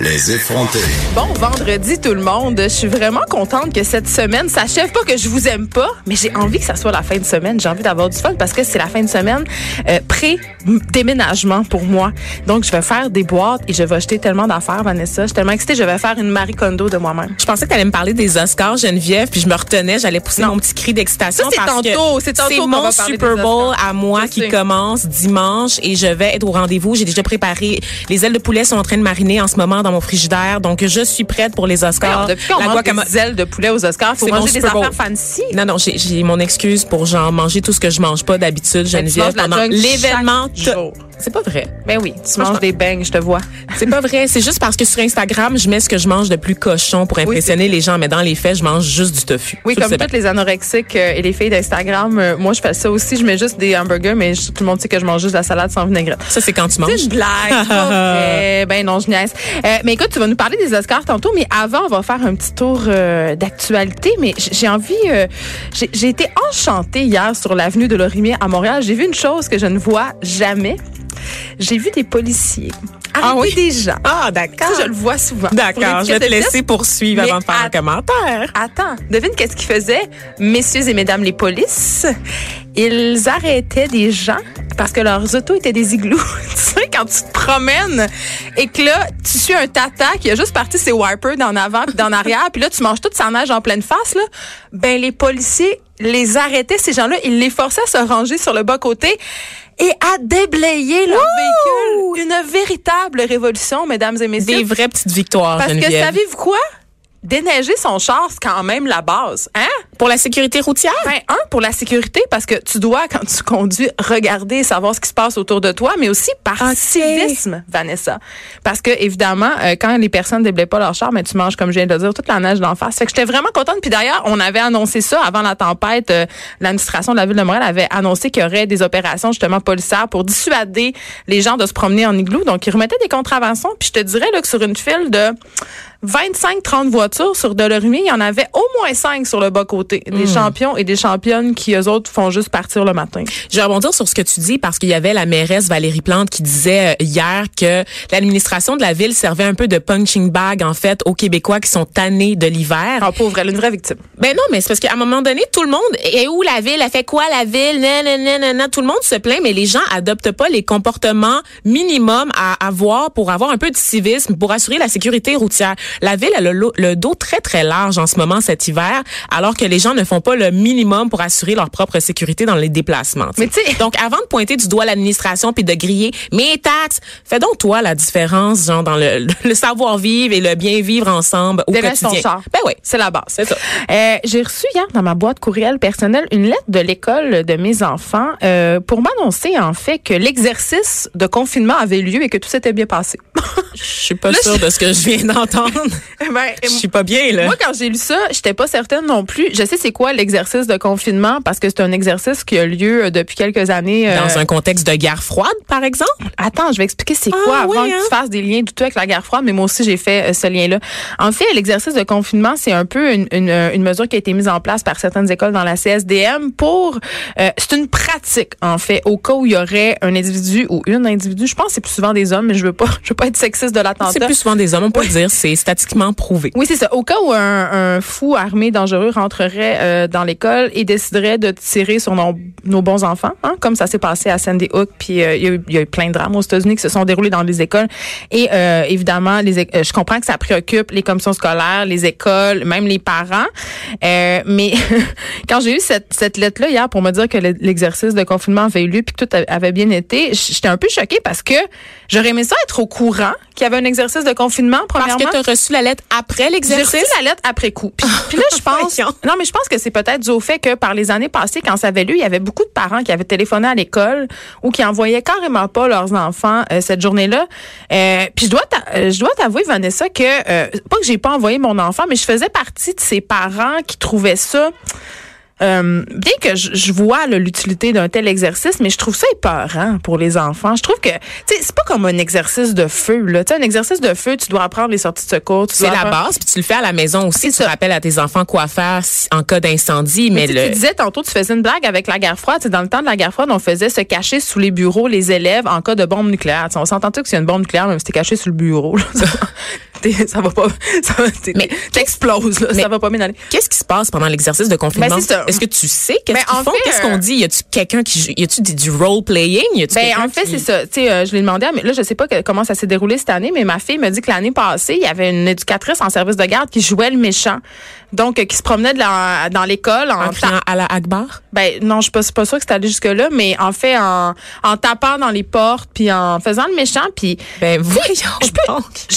Les effrontés. Bon vendredi tout le monde. Je suis vraiment contente que cette semaine s'achève pas que je vous aime pas, mais j'ai envie que ça soit la fin de semaine. J'ai envie d'avoir du fun parce que c'est la fin de semaine euh, pré-déménagement pour moi. Donc je vais faire des boîtes et je vais acheter tellement d'affaires, Vanessa. Je suis tellement excitée, je vais faire une Marie Kondo de moi-même. Je pensais que tu allais me parler des Oscars, Geneviève, puis je me retenais, j'allais pousser mon petit cri d'excitation Ça, c'est parce tantôt, que c'est tantôt qu'on mon Super Bowl à moi Je qui sais. commence dimanche et je vais être au rendez-vous. J'ai déjà préparé. Les ailes de poulet sont en train de mariner en ce moment dans mon frigidaire, donc je suis prête pour les Oscars. Depuis qu'on La mange des ailes de poulet aux Oscars, faut manger des affaires fancy. Non, non, j'ai- mon excuse pour genre manger tout ce que je mange pas d'habitude, Geneviève, pendant l'événement. C'est pas vrai. Ben oui, tu manges des beignes, je te vois. C'est pas vrai. C'est juste parce que sur Instagram, je mets ce que je mange de plus cochon pour impressionner les gens, mais dans les faits, je mange juste du tofu. Oui, le comme toutes les anorexiques euh, et les filles d'Instagram, euh, moi je fais ça aussi. Je mets juste des hamburgers, mais tout le monde sait que je mange juste de la salade sans vinaigrette. Ça, c'est quand tu C'est manges. une blague, c'est vrai. Ben non, je niaise. Euh, mais écoute, tu vas nous parler des Oscars tantôt, mais avant, on va faire un petit tour euh, d'actualité. Mais j'ai envie, euh, j'ai j'ai été enchantée hier sur l'avenue de Lorimier à Montréal. J'ai vu une chose que je ne vois jamais. J'ai vu des policiers arrêter Ah oui? des gens. Ah, d'accord. Ça, je le vois souvent. D'accord, je vais te laisser poursuivre Mais avant de faire un commentaire. Attends, devine qu'est-ce qu'ils faisaient, messieurs et mesdames les polices? Ils arrêtaient des gens parce que leurs autos étaient des igloos. tu sais, quand tu te promènes et que là, tu suis un tata qui a juste parti ses wipers d'en avant puis d'en arrière, puis là, tu manges toute sa neige en pleine face, là, ben les policiers les arrêtaient, ces gens-là, ils les forçaient à se ranger sur le bas-côté et à déblayer leur véhicule. Une véritable révolution, mesdames et messieurs. Des vraies petites victoires, Parce que savez-vous quoi? Déneiger son char, c'est quand même la base. Hein? Pour la sécurité routière? Ben, un, pour la sécurité, parce que tu dois, quand tu conduis, regarder et savoir ce qui se passe autour de toi, mais aussi par Ok. civisme, Vanessa. Parce que, évidemment, euh, quand les personnes ne déblaient pas leur char, mais tu manges, comme je viens de le dire, toute la neige d'en face. Fait que j'étais vraiment contente. Puis d'ailleurs, on avait annoncé ça avant la tempête. Euh, L'administration de la Ville de Montréal avait annoncé qu'il y aurait des opérations, justement, policières pour dissuader les gens de se promener en igloo. Donc, ils remettaient des contraventions. Puis je te dirais, là, que sur une file de 25-30 voitures sur Delorimier, il y en avait au moins 5 sur le bas-côté. Des champions et des championnes qui, eux autres, font juste partir le matin. Je vais rebondir sur ce que tu dis parce qu'il y avait la mairesse Valérie Plante qui disait euh, hier que l'administration de la ville servait un peu de punching bag en fait aux Québécois qui sont tannés de l'hiver. En pauvre, elle est une vraie victime. Ben non, mais c'est parce qu'à un moment donné, tout le monde est où la ville, elle fait quoi la ville, nan, nan, nan, nan, nan. tout le monde se plaint, mais les gens adoptent pas les comportements minimums à avoir pour avoir un peu de civisme, pour assurer la sécurité routière. La ville elle a le, le dos très très large en ce moment cet hiver, alors que les gens ne font pas le minimum pour assurer leur propre sécurité dans les déplacements. tu sais. Mais tu sais- donc avant de pointer du doigt l'administration puis de griller mes taxes, fais donc toi la différence genre dans le, le savoir vivre et le bien vivre ensemble au Déneige ton quotidien. char. Ben oui. C'est la base. C'est ça. Euh, J'ai reçu hier dans ma boîte courriel personnelle une lettre de l'école de mes enfants euh, pour m'annoncer en fait que l'exercice de confinement avait lieu et que tout s'était bien passé. Je suis pas Là, sûre de ce que je viens d'entendre. Ben, Je suis pas bien là. Moi, quand j'ai lu ça, j'étais pas certaine non plus. Je sais c'est quoi l'exercice de confinement parce que c'est un exercice qui a lieu euh, depuis quelques années. euh, Dans un contexte de guerre froide, par exemple? Attends, je vais expliquer c'est Ah, quoi avant oui, que hein? tu fasses des liens douteux avec la guerre froide, mais moi aussi j'ai fait euh, ce lien-là. En fait, l'exercice de confinement, c'est un peu une, une, une mesure qui a été mise en place par certaines écoles dans la CSDM pour... euh, c'est une pratique, en fait, au cas où il y aurait un individu ou une individu, je pense que c'est plus souvent des hommes, mais je veux pas je veux pas être sexiste de C'est l'attentat. plus souvent des hommes, on peut le dire, c'est statistiquement prouvé. Oui, c'est ça. Au cas où un, un fou armé dangereux rentrerait euh, dans l'école et déciderait de tirer sur nos, nos bons enfants, hein, comme ça s'est passé à Sandy Hook. Puis euh, il y, a eu- il y a eu plein de drames aux États-Unis qui se sont déroulés dans les écoles. Et euh, évidemment, les, je comprends que ça préoccupe les commissions scolaires, les écoles, même les parents. Mais quand j'ai eu cette, cette lettre-là hier pour me dire que le- l'exercice de confinement avait eu lieu puis que tout avait bien été, j'étais un peu choquée parce que j'aurais aimé ça être au courant qu'il y avait un exercice de confinement, Parce premièrement. que tu as reçu la lettre après J'ai l'exercice? reçu la lettre après coup. Puis, puis là, je pense. Non, mais je pense que c'est peut-être dû au fait que par les années passées, quand ça avait lu, il y avait beaucoup de parents qui avaient téléphoné à l'école ou qui envoyaient carrément pas leurs enfants euh, cette journée-là. Euh, puis je dois, euh, je dois t'avouer, Vanessa, que pas que j'ai pas envoyé mon enfant, mais je faisais partie de ces parents qui trouvaient ça. Euh, bien que je, je vois l'utilité d'un tel exercice, mais je trouve ça épeurant pour les enfants. Je trouve que, c'est pas comme un exercice de feu. Là. Tu sais, un exercice de feu, tu dois apprendre les sorties de secours. tu C'est la base, puis tu le fais à la maison aussi. Tu ça. rappelles à tes enfants quoi faire en cas d'incendie, mais, le. tu disais tantôt, tu faisais une blague avec la guerre froide. Tu sais, dans le temps de la guerre froide, on faisait se cacher sous les bureaux les élèves en cas de bombe nucléaire. Tu sais, on s'entend que a une bombe nucléaire, même si t'es caché sous le bureau, là, ça, va pas, ça va, t'exploses, là, ça va pas bien aller. Qu'est-ce qui se passe pendant l'exercice de confinement? Ben, c'est ça. Est-ce que tu sais qu'est-ce Ben, qu'ils font? fait, Qu'est-ce euh, qu'on dit? Y a-tu quelqu'un qui joue? Y a-tu du, role-playing? Y a-tu Ben, en fait, qui- c'est ça. Tu sais, euh, je l'ai demandé, à, mais là, je sais pas que- comment ça s'est déroulé cette année, mais ma fille me dit que l'année passée, il y avait une éducatrice en service de garde qui jouait le méchant. Donc, euh, qui se promenait de la- dans l'école en, En criant à la Akbar? Ben non, je suis pas, pas sûre que c'est allé jusque là, mais en fait en, en tapant dans les portes puis en faisant le méchant puis Ben, voyons je peux- donc. je,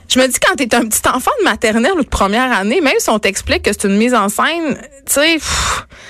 je me dis quand t'es un petit enfant de maternelle ou de première année, même si on t'explique que c'est une mise en scène, tu sais,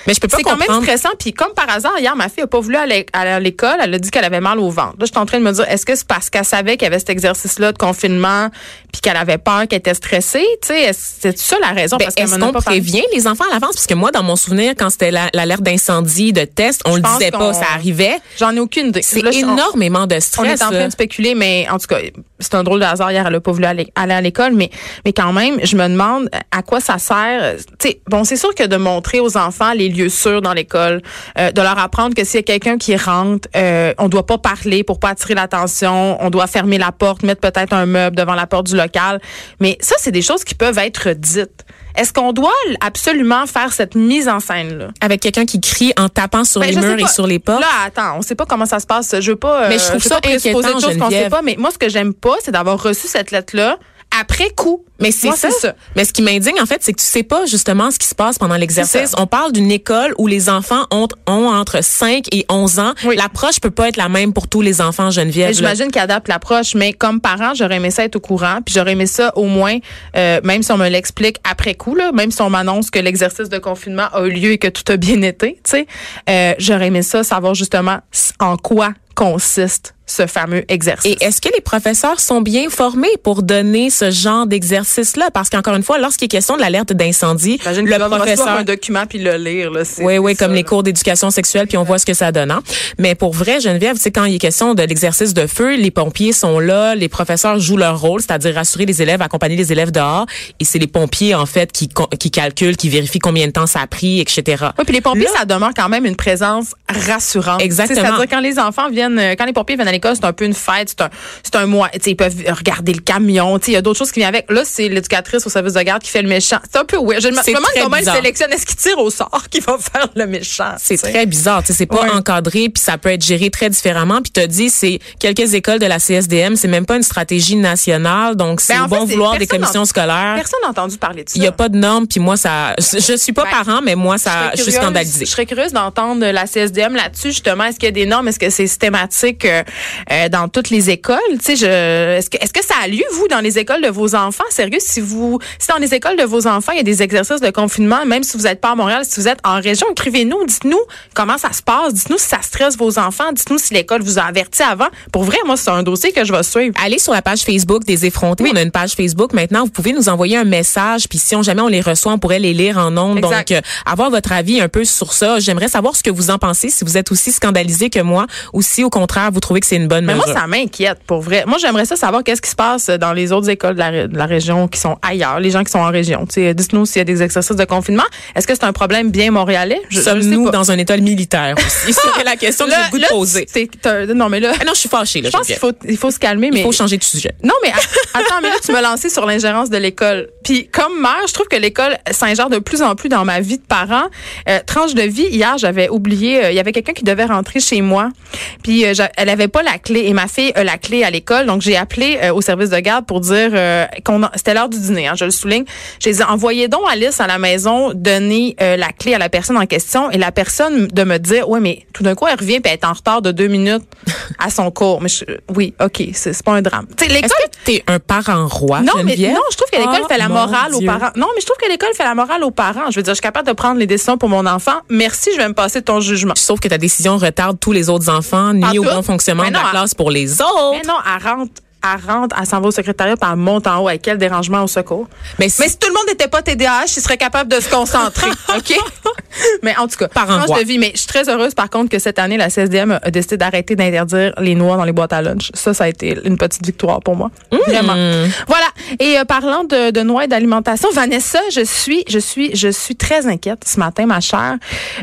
Mais je peux pas c'est quand même stressant. Puis comme par hasard, hier, ma fille a pas voulu aller à l'école. Elle a dit qu'elle avait mal au ventre. Là, je suis en train de me dire, est-ce que c'est parce qu'elle savait qu'il y avait cet exercice-là de confinement puis qu'elle avait peur, qu'elle était stressée? Tu sais, c'est ça la raison? Ben, parce Est-ce qu'on prévient les enfants à l'avance? Parce que moi, dans mon souvenir, quand c'était la- l'alerte d'incendie, de test, on le disait pas, ça arrivait. J'en ai aucune idée. C'est on- énormément de On stress. est en train de spéculer, mais en tout cas, c'est un drôle de hasard. Hier, elle a pas voulu aller, aller à l'école, mais, mais quand même, je me demande à quoi ça sert. Tu sais, bon, c'est sûr que de montrer aux enfants les lieux sûrs dans l'école, euh, de leur apprendre que s'il y a quelqu'un qui rentre, euh, on doit pas parler pour pas attirer l'attention, on doit fermer la porte, mettre peut-être un meuble devant la porte du local. Mais ça, c'est des choses qui peuvent être dites. Est-ce qu'on doit absolument faire cette mise en scène-là? Avec quelqu'un qui crie en tapant sur Ben, les murs et sur les portes? Là, attends, on sait pas comment ça se passe. Je veux pas. Mais je trouve veux ça pas inquiétant, de choses qu'on sait pas. Mais moi, ce que j'aime pas, c'est d'avoir reçu cette lettre-là après coup. Mais c'est ça. ça. Mais ce qui m'indigne, en fait, c'est que tu sais pas justement ce qui se passe pendant l'exercice. On parle d'une école où les enfants ont, ont entre 5 et 11 ans. Oui. L'approche peut pas être la même pour tous les enfants, Geneviève. J'imagine qu'ils adaptent l'approche, mais comme parent, j'aurais aimé ça être au courant, puis j'aurais aimé ça au moins, euh, même si on me l'explique après coup, là, même si on m'annonce que l'exercice de confinement a eu lieu et que tout a bien été, tu sais, euh, j'aurais aimé ça savoir justement en quoi consiste ce fameux exercice. Et est-ce que les professeurs sont bien formés pour donner ce genre d'exercice-là? Parce qu'encore une fois, lorsqu'il est question de l'alerte d'incendie, le professeur... un document puis le lire. Là, c'est- Oui, oui, c'est comme ça, les là. cours d'éducation sexuelle, puis on voit ce que ça donne. hein. Mais pour vrai, Geneviève, sais, quand il est question de l'exercice de feu, les pompiers sont là, les professeurs jouent leur rôle, c'est-à-dire rassurer les élèves, accompagner les élèves dehors, et c'est les pompiers, en fait, qui, qui calculent, qui vérifient combien de temps ça a pris, etc. Oui, puis les pompiers, Là- ça demeure quand même une présence rassurante. Exactement. C'est-à-dire quand les enfants viennent, euh, quand les pompiers viennent à l'école, c'est un peu une fête, c'est un, c'est un mois. Tu Ils peuvent regarder le camion. tu Il y a d'autres choses qui viennent avec. Là, c'est l'éducatrice au service de garde qui fait le méchant. C'est un peu weird. Je me C'est demande comment ils sélectionnent. Est-ce qu'ils tirent au sort qui va faire le méchant? C'est tu très bizarre, tu c'est pas Ouais. encadré, puis ça peut être géré très différemment. Puis t'as dit, c'est quelques écoles de la CSDM, c'est même pas une stratégie nationale, donc c'est Ben, en au fait, bon c'est- vouloir des commissions scolaires. Personne n'a entendu parler de ça. Il y a pas de normes, puis moi ça, je suis pas Ben, parent, mais moi ça, je suis scandalisée. Je serais curieuse d'entendre la CSDM là-dessus, justement. Est-ce qu'il y a des normes? Est-ce que c'est euh, euh, dans toutes les écoles? Tu sais, je, est-ce que, est-ce que ça a lieu, vous, dans les écoles de vos enfants? Sérieux, si vous, si dans les écoles de vos enfants, il y a des exercices de confinement, même si vous n'êtes pas à Montréal, si vous êtes en région, écrivez-nous, dites-nous comment ça se passe, dites-nous si ça stresse vos enfants, dites-nous si l'école vous a averti avant. Pour vrai, moi, c'est un dossier que je vais suivre. Allez sur la page Facebook des effrontés. On a une page Facebook maintenant. Vous pouvez nous envoyer un message. Puis si on jamais on les reçoit, on pourrait les lire en ondes. Exact. Donc, euh, avoir votre avis un peu sur ça. J'aimerais savoir ce que vous en pensez. Si vous êtes aussi scandalisé que moi ou si si au contraire vous trouvez que c'est une bonne Mais mesure. moi, ça m'inquiète, pour vrai. Moi, j'aimerais ça savoir qu'est-ce qui se passe dans les autres écoles de la, ré- de la région qui sont ailleurs, les gens qui sont en région. Dites-nous s'il y a des exercices de confinement. Est-ce que c'est un problème bien montréalais? Sommes-nous dans un état militaire aussi? C'est la question que j'ai le goût de poser. Non, mais là, Ah non, je suis fâchée. Là, je pense qu'il faut, il faut se calmer. Il mais faut changer de sujet. Non, mais attends, mais là, tu m'as lancé sur l'ingérence de l'école. Puis, comme mère, je trouve que l'école s'ingère de plus en plus dans ma vie de parent. Euh, tranche de vie, hier, j'avais oublié, euh, il y avait quelqu'un qui devait rentrer chez moi. Puis, euh, elle avait pas la clé. Et ma fille a la clé à l'école. Donc, j'ai appelé euh, au service de garde pour dire euh, qu'on c'était l'heure du dîner, hein, je le souligne. J'ai dit, envoyez donc Alice à la maison, donner euh, la clé à la personne en question. Et la personne de me dire, ouais, mais tout d'un coup, elle revient puis elle est en retard de deux minutes à son cours. Mais je- oui, OK, c'est pas un drame. Tu sais, l'école Est-ce que t'es un parent roi, non, mais non, je trouve que l'école Oh, fait la morale aux parents. Non, mais je trouve que l'école fait la morale aux parents. Je veux dire, je suis capable de prendre les décisions pour mon enfant. Merci, je vais me passer de ton jugement. Sauf que ta décision retarde tous les autres enfants, ni au bon fonctionnement Mais de la classe pour les autres. Mais non, elle rentre, elle rentre, elle s'en va au secrétariat, puis elle monte en haut avec quel dérangement au secours. Mais si- Mais si tout le monde n'était pas TDAH, il serait capable de se concentrer, OK? mais en tout cas, Parent tranche de vie. Mais je suis très heureuse, par contre, que cette année, la CSDM a décidé d'arrêter d'interdire les noix dans les boîtes à lunch. Ça, ça a été une petite victoire pour moi. Vraiment. Voilà. Et euh, parlant de, de noix et d'alimentation, Vanessa, je suis, je suis, je suis très inquiète ce matin, ma chère.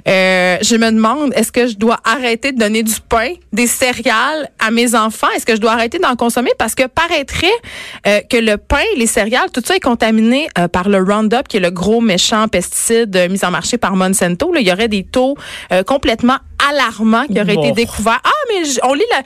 Euh, je me demande, est-ce que je dois arrêter de donner du pain, des céréales à mes enfants? Est-ce que je dois arrêter d'en consommer? Parce que paraîtrait euh, que le pain, les céréales, tout ça est contaminé euh, par le Roundup, qui est le gros méchant pesticide euh, mis en marché par Monsanto. Là, il y aurait des taux euh, complètement alarmants qui auraient été découverts. Ah, mais on lit la...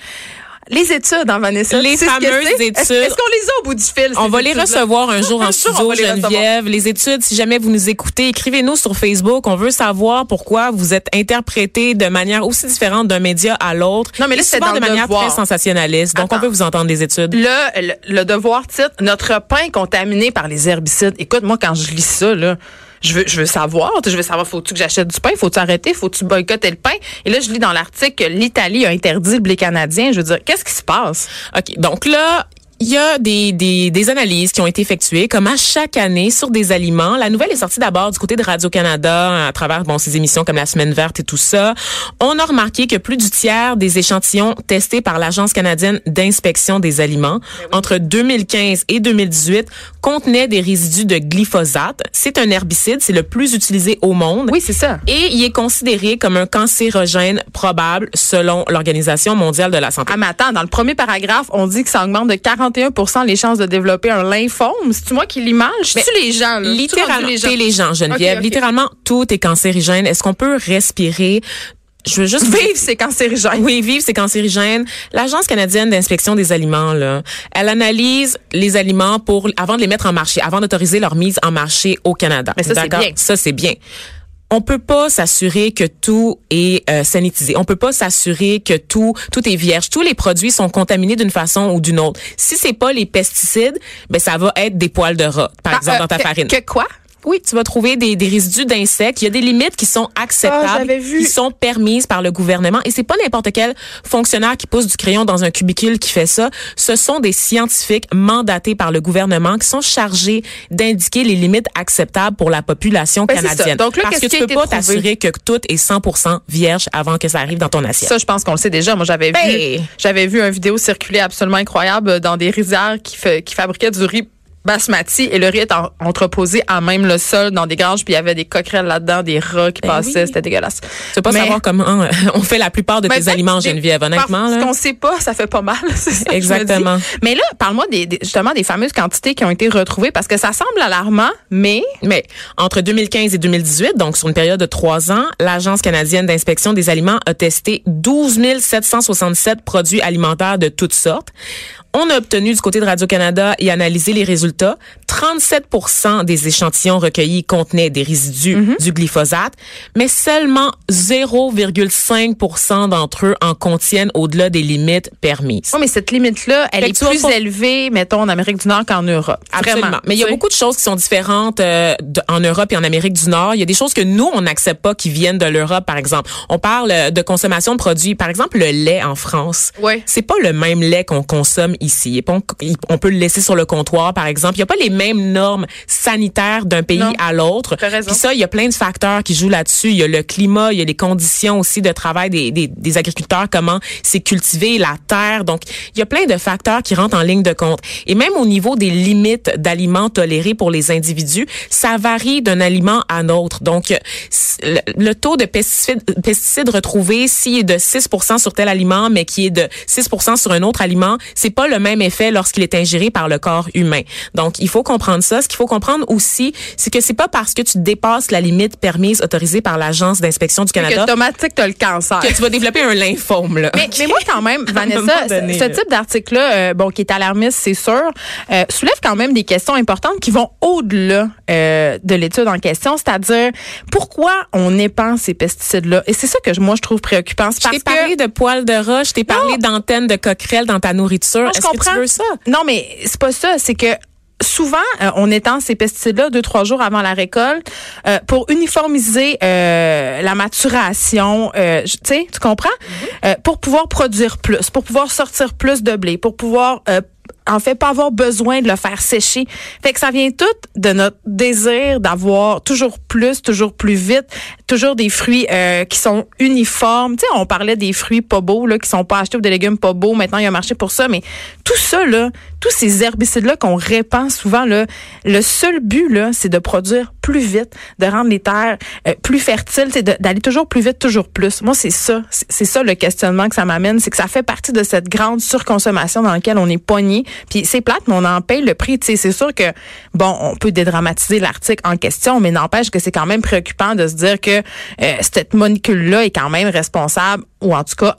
Les études, hein, Vanessa? Les Tu sais fameuses études. Est-ce qu'on les a au bout du fil? On va les recevoir un jour en studio, les recevoir. Geneviève. Les études, si jamais vous nous écoutez, écrivez-nous sur Facebook. On veut savoir pourquoi vous êtes interprété de manière aussi différente d'un média à l'autre. Non, mais là, c'est de manière devoir. très sensationnaliste. Donc, Attends. on veut vous entendre les études. Le, le, le devoir titre, notre pain contaminé par les herbicides. Écoute, moi, quand je lis ça, là, je veux, je veux savoir. Je veux savoir, faut-tu que j'achète du pain? Faut-tu arrêter? Faut-tu boycotter le pain? Et là, je lis dans l'article que l'Italie a interdit le blé canadien. Je veux dire, qu'est-ce qui se passe? OK. Donc là, il y a des, des, des analyses qui ont été effectuées, comme à chaque année, sur des aliments. La nouvelle est sortie d'abord du côté de Radio-Canada, à travers bon, ses émissions comme La Semaine verte et tout ça. On a remarqué que plus du tiers des échantillons testés par l'Agence canadienne d'inspection des aliments entre 2015 et 2018 contenaient des résidus de glyphosate. C'est un herbicide, c'est le plus utilisé au monde. Oui, c'est ça. Et il est considéré comme un cancérogène probable selon l'Organisation mondiale de la santé. Ah, mais attends, dans le premier paragraphe, on dit que ça augmente de 41 les chances de développer un lymphome. C'est-tu moi qui lis mal? Je suis les gens, là. Littéralement, les gens. les gens, Geneviève. Littéralement, tout est cancérigène. Est-ce qu'on peut respirer? Je veux juste Vive, c'est cancérigène. Oui, vivre, c'est cancérigène. L'Agence canadienne d'inspection des aliments, là, elle analyse les aliments pour avant de les mettre en marché, avant d'autoriser leur mise en marché au Canada. Mais ça, c'est bien. Ça, c'est bien. On peut pas s'assurer que tout est euh, sanitisé. On peut pas s'assurer que tout tout est vierge. Tous les produits sont contaminés d'une façon ou d'une autre. Si c'est pas les pesticides, ben ça va être des poils de rat, par Ah, exemple euh, dans ta que- farine. Que quoi? Oui, tu vas trouver des, des résidus d'insectes. Il y a des limites qui sont acceptables, Ah, vu. qui sont permises par le gouvernement. Et c'est pas n'importe quel fonctionnaire qui pousse du crayon dans un cubicule qui fait ça. Ce sont des scientifiques mandatés par le gouvernement qui sont chargés d'indiquer les limites acceptables pour la population Ben, canadienne. Donc là, Parce que qu'est-ce tu peux pas t'assurer que tout est 100% vierge avant que ça arrive dans ton assiette. Ça, je pense qu'on le sait déjà. Moi, j'avais Ben. vu, j'avais vu une vidéo circuler absolument incroyable dans des rizières qui, fait, qui fabriquaient du riz basmati et le riz est en- entreposé à même le sol dans des granges puis il y avait des coquerelles là-dedans, des rats qui Ben passaient, oui. c'était dégueulasse. Tu veux pas Mais- savoir comment euh, on fait la plupart de Ben, tes aliments, des- Geneviève, honnêtement. par- Ce là. qu'on sait pas, ça fait pas mal. ça Exactement. Mais là, parle-moi des, des- justement des fameuses quantités qui ont été retrouvées parce que ça semble alarmant, mais Mais entre 2015 et 2018, donc sur une période de trois ans, l'Agence canadienne d'inspection des aliments a testé 12 767 produits alimentaires de toutes sortes. On a obtenu du côté de Radio-Canada et analysé les résultats. 37% des échantillons recueillis contenaient des résidus Mhm. du glyphosate, mais seulement 0,5% d'entre eux en contiennent au-delà des limites permises. oui, mais cette limite-là, elle est plus élevée, mettons, en Amérique du Nord qu'en Europe. Absolument. Vraiment. Mais il y a beaucoup de choses qui sont différentes euh, de- en Europe et en Amérique du Nord. Il y a des choses que nous, on n'accepte pas qui viennent de l'Europe, par exemple. On parle euh, de consommation de produits. Par exemple, le lait en France. Ouais. C'est pas le même lait qu'on consomme ici. Et on, on peut le laisser sur le comptoir, par exemple. Il n'y a pas les mêmes normes sanitaires d'un pays Non. à l'autre. Puis ça, il y a plein de facteurs qui jouent là-dessus. Il y a le climat, il y a les conditions aussi de travail des, des, des agriculteurs, comment c'est cultivé, la terre. Donc, il y a plein de facteurs qui rentrent en ligne de compte. Et même au niveau des limites d'aliments tolérés pour les individus, ça varie d'un aliment à un autre. Donc, le taux de pesticides, pesticides retrouvés, s'il est de 6% sur tel aliment, mais qui est de 6% sur un autre aliment, c'est pas le même effet lorsqu'il est ingéré par le corps humain. Donc, il faut comprendre ça. Ce qu'il faut comprendre aussi, c'est que c'est pas parce que tu dépasses la limite permise autorisée par l'agence d'inspection du Que Canada automatique, t'as le cancer. que tu vas développer un lymphome là. Mais, mais moi, quand même, Vanessa, donné, ce, type d'article-là, euh, bon, qui est alarmiste, c'est sûr, euh, soulève quand même des questions importantes qui vont au-delà euh, de l'étude en question, c'est-à-dire pourquoi on épand ces pesticides-là? Et c'est ça que moi, je trouve préoccupant. C'est Je t'ai parlé que... de poils de roche, je t'ai parlé d'antennes de coquerelles dans ta nourriture. Je Est-ce que comprends? tu veux ça? Non, mais c'est pas ça. C'est que souvent, euh, on étend ces pesticides-là deux, trois jours avant la récolte euh, pour uniformiser euh, la maturation. euh, tu sais, tu comprends? Euh, pour pouvoir produire plus, pour pouvoir sortir plus de blé, pour pouvoir... en fait, pas avoir besoin de le faire sécher. Fait que ça vient tout de notre désir d'avoir toujours plus, toujours plus vite, toujours des fruits euh, qui sont uniformes. Tu sais, on parlait des fruits pas beaux, là, qui sont pas achetés ou des légumes pas beaux. Maintenant, il y a un marché pour ça. Mais tout ça, là, tous ces herbicides-là qu'on répand souvent, là, le seul but, là, c'est de produire plus vite, de rendre les terres euh, plus fertiles, c'est d'aller toujours plus vite, toujours plus. Moi, c'est ça. C'est ça le questionnement que ça m'amène. C'est que ça fait partie de cette grande surconsommation dans laquelle on est pogné. Puis c'est plate, mais on en paye le prix. C'est sûr que, bon, on peut dédramatiser l'article en question, mais n'empêche que c'est quand même préoccupant de se dire que euh, cette molécule-là est quand même responsable, ou en tout cas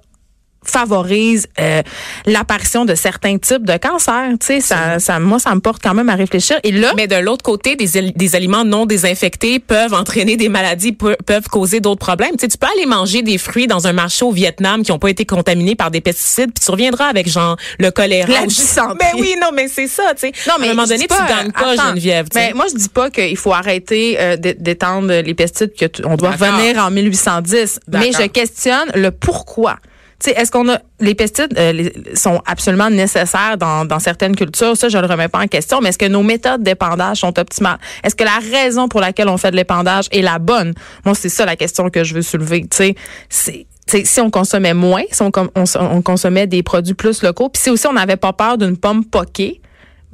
favorise euh, l'apparition de certains types de cancers. Tu sais, ça, ça, moi, ça me porte quand même à réfléchir. Et là, Mais de l'autre côté, des, des aliments non désinfectés peuvent entraîner des maladies, pe- peuvent causer d'autres problèmes. Tu, sais, tu peux aller manger des fruits dans un marché au Vietnam qui n'ont pas été contaminés par des pesticides, puis tu reviendras avec genre le choléra. La. Mais oui, non, mais c'est ça. Tu sais. Non, mais à un moment donné, dis tu gagnes pas, attends, Geneviève. tu sais. Mais moi, je dis pas qu'il faut arrêter euh, d'é- d'étendre les pesticides, que on doit revenir en 1810. Mais je questionne le pourquoi. Est-ce qu'on a les pesticides euh, sont absolument nécessaires dans, certaines cultures, ça je le remets pas en question, mais est-ce que nos méthodes d'épandage sont optimales? Est-ce que la raison pour laquelle on fait de l'épandage est la bonne? Moi, c'est ça la question que je veux soulever, tu c'est si on consommait moins, si on, on consommait des produits plus locaux, puis si aussi on n'avait pas peur d'une pomme poquée,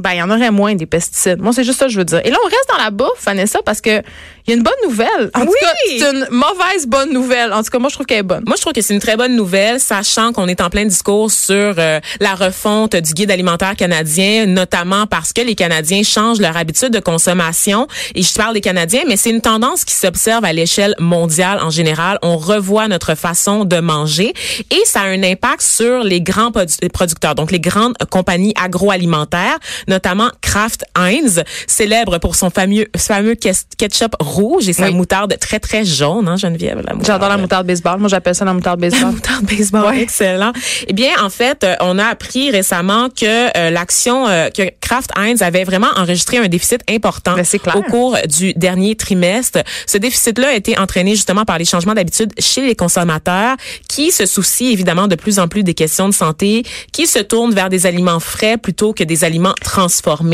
ben il y en aurait moins des pesticides. Moi, c'est juste ça que je veux dire. Et là, on reste dans la bouffe, Vanessa, parce que il y a une bonne nouvelle. En tout Oui! cas, c'est une mauvaise bonne nouvelle. En tout cas, moi, je trouve qu'elle est bonne. Moi, je trouve que c'est une très bonne nouvelle, sachant qu'on est en plein discours sur euh, la refonte du guide alimentaire canadien, notamment parce que les Canadiens changent leur habitude de consommation. Et je parle des Canadiens, mais c'est une tendance qui s'observe à l'échelle mondiale en général. On revoit notre façon de manger et ça a un impact sur les grands produ- producteurs, donc les grandes compagnies agroalimentaires, notamment Kraft Heinz, célèbre pour son fameux, fameux ketchup rouge et sa Oui. moutarde très, très jaune, hein, Geneviève? la J'adore la moutarde. baseball. Moi, j'appelle ça la moutarde baseball. Moutarde baseball, excellent. Eh bien, en fait, euh, on a appris récemment que euh, l'action euh, que Kraft Heinz avait vraiment enregistré un déficit important Ben, clair. au cours du dernier trimestre. Ce déficit-là a été entraîné justement par les changements d'habitude chez les consommateurs qui se soucient évidemment de plus en plus des questions de santé, qui se tournent vers des aliments frais plutôt que des aliments transformés.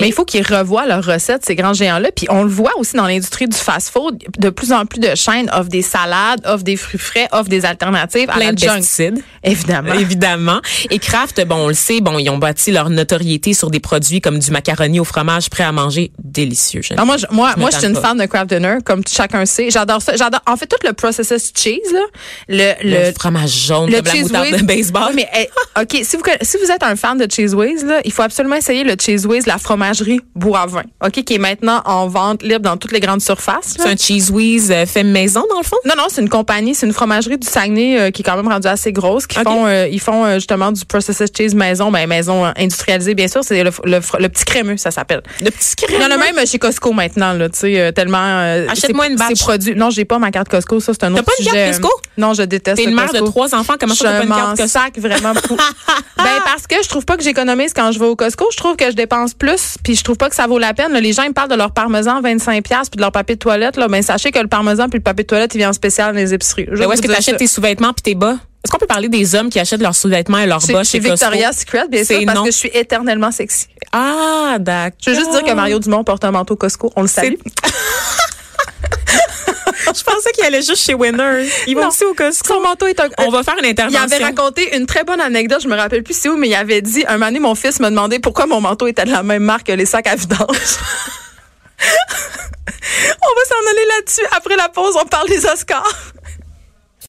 Mais il faut qu'ils revoient leurs recettes, ces grands géants-là. Puis on le voit aussi dans l'industrie du fast-food. De plus en plus de chaînes offrent des salades, offrent des fruits frais, offrent des alternatives à la de junk. pesticides. Évidemment. Évidemment. Et Kraft, bon, on le sait, bon, ils ont bâti leur notoriété sur des produits comme du macaroni au fromage prêt à manger, délicieux. Ah, moi, je, moi, Je moi, je suis une pas. fan de Kraft Dinner, comme chacun sait. J'adore ça. J'adore. En fait, tout le processed cheese, là, le, Le, le, fromage jaune, le comme la cheese moutarde whiz. de baseball. Oui, mais eh, ok, si vous si vous êtes un fan de Cheese Whiz, là, il faut absolument essayer le Cheese Whiz, la fromagerie Boivin, ok, qui est maintenant en vente libre dans toutes les grandes surfaces. C'est un cheese whiz euh, fait maison, dans le fond? Non, non, c'est une compagnie, c'est une fromagerie du Saguenay euh, qui est quand même rendue assez grosse, qui font, euh, ils font justement du processed cheese maison, ben maison industrialisée bien sûr, c'est le, le, petit crémeux, ça s'appelle. Le petit Il y en a même chez Costco maintenant, là, tu sais, tellement. Achète-moi une batch. produit. Non, j'ai pas ma carte Costco, ça c'est un T'as autre pas une carte. Costco? Non, je déteste. T'es une mère de trois enfants, comment ça t'as pas je une carte Costco? sac vraiment beaucoup. ben parce que je trouve pas que j'économise quand je vais au Costco. Je trouve que je dépense plus, puis je trouve pas que ça vaut la peine. là. les gens ils me parlent de leur parmesan 25 pièces puis de leur papier de toilette là. Ben sachez que le parmesan puis le papier de toilette il vient en spécial dans les épiceries. Je Mais vais où est-ce que dire t'achètes ça. tes sous-vêtements puis tes bas? Est-ce qu'on peut parler des hommes qui achètent leurs sous-vêtements et leurs bas chez chez? Victoria's Secret, bien sûr, C'est parce non. que je suis éternellement sexy. Ah, d'accord. Je veux juste dire que Mario Dumont porte un manteau Costco. On le salue. Je pensais qu'il allait juste chez Winners. Il va Non. aussi au Costco. Son manteau est un... On va faire une Il avait raconté une très bonne anecdote, je me rappelle plus c'est où, mais il avait dit, un moment donné, mon fils me demandait pourquoi mon manteau était de la même marque que les sacs à vidange. on va s'en aller là-dessus. Après la pause, on parle des Oscars.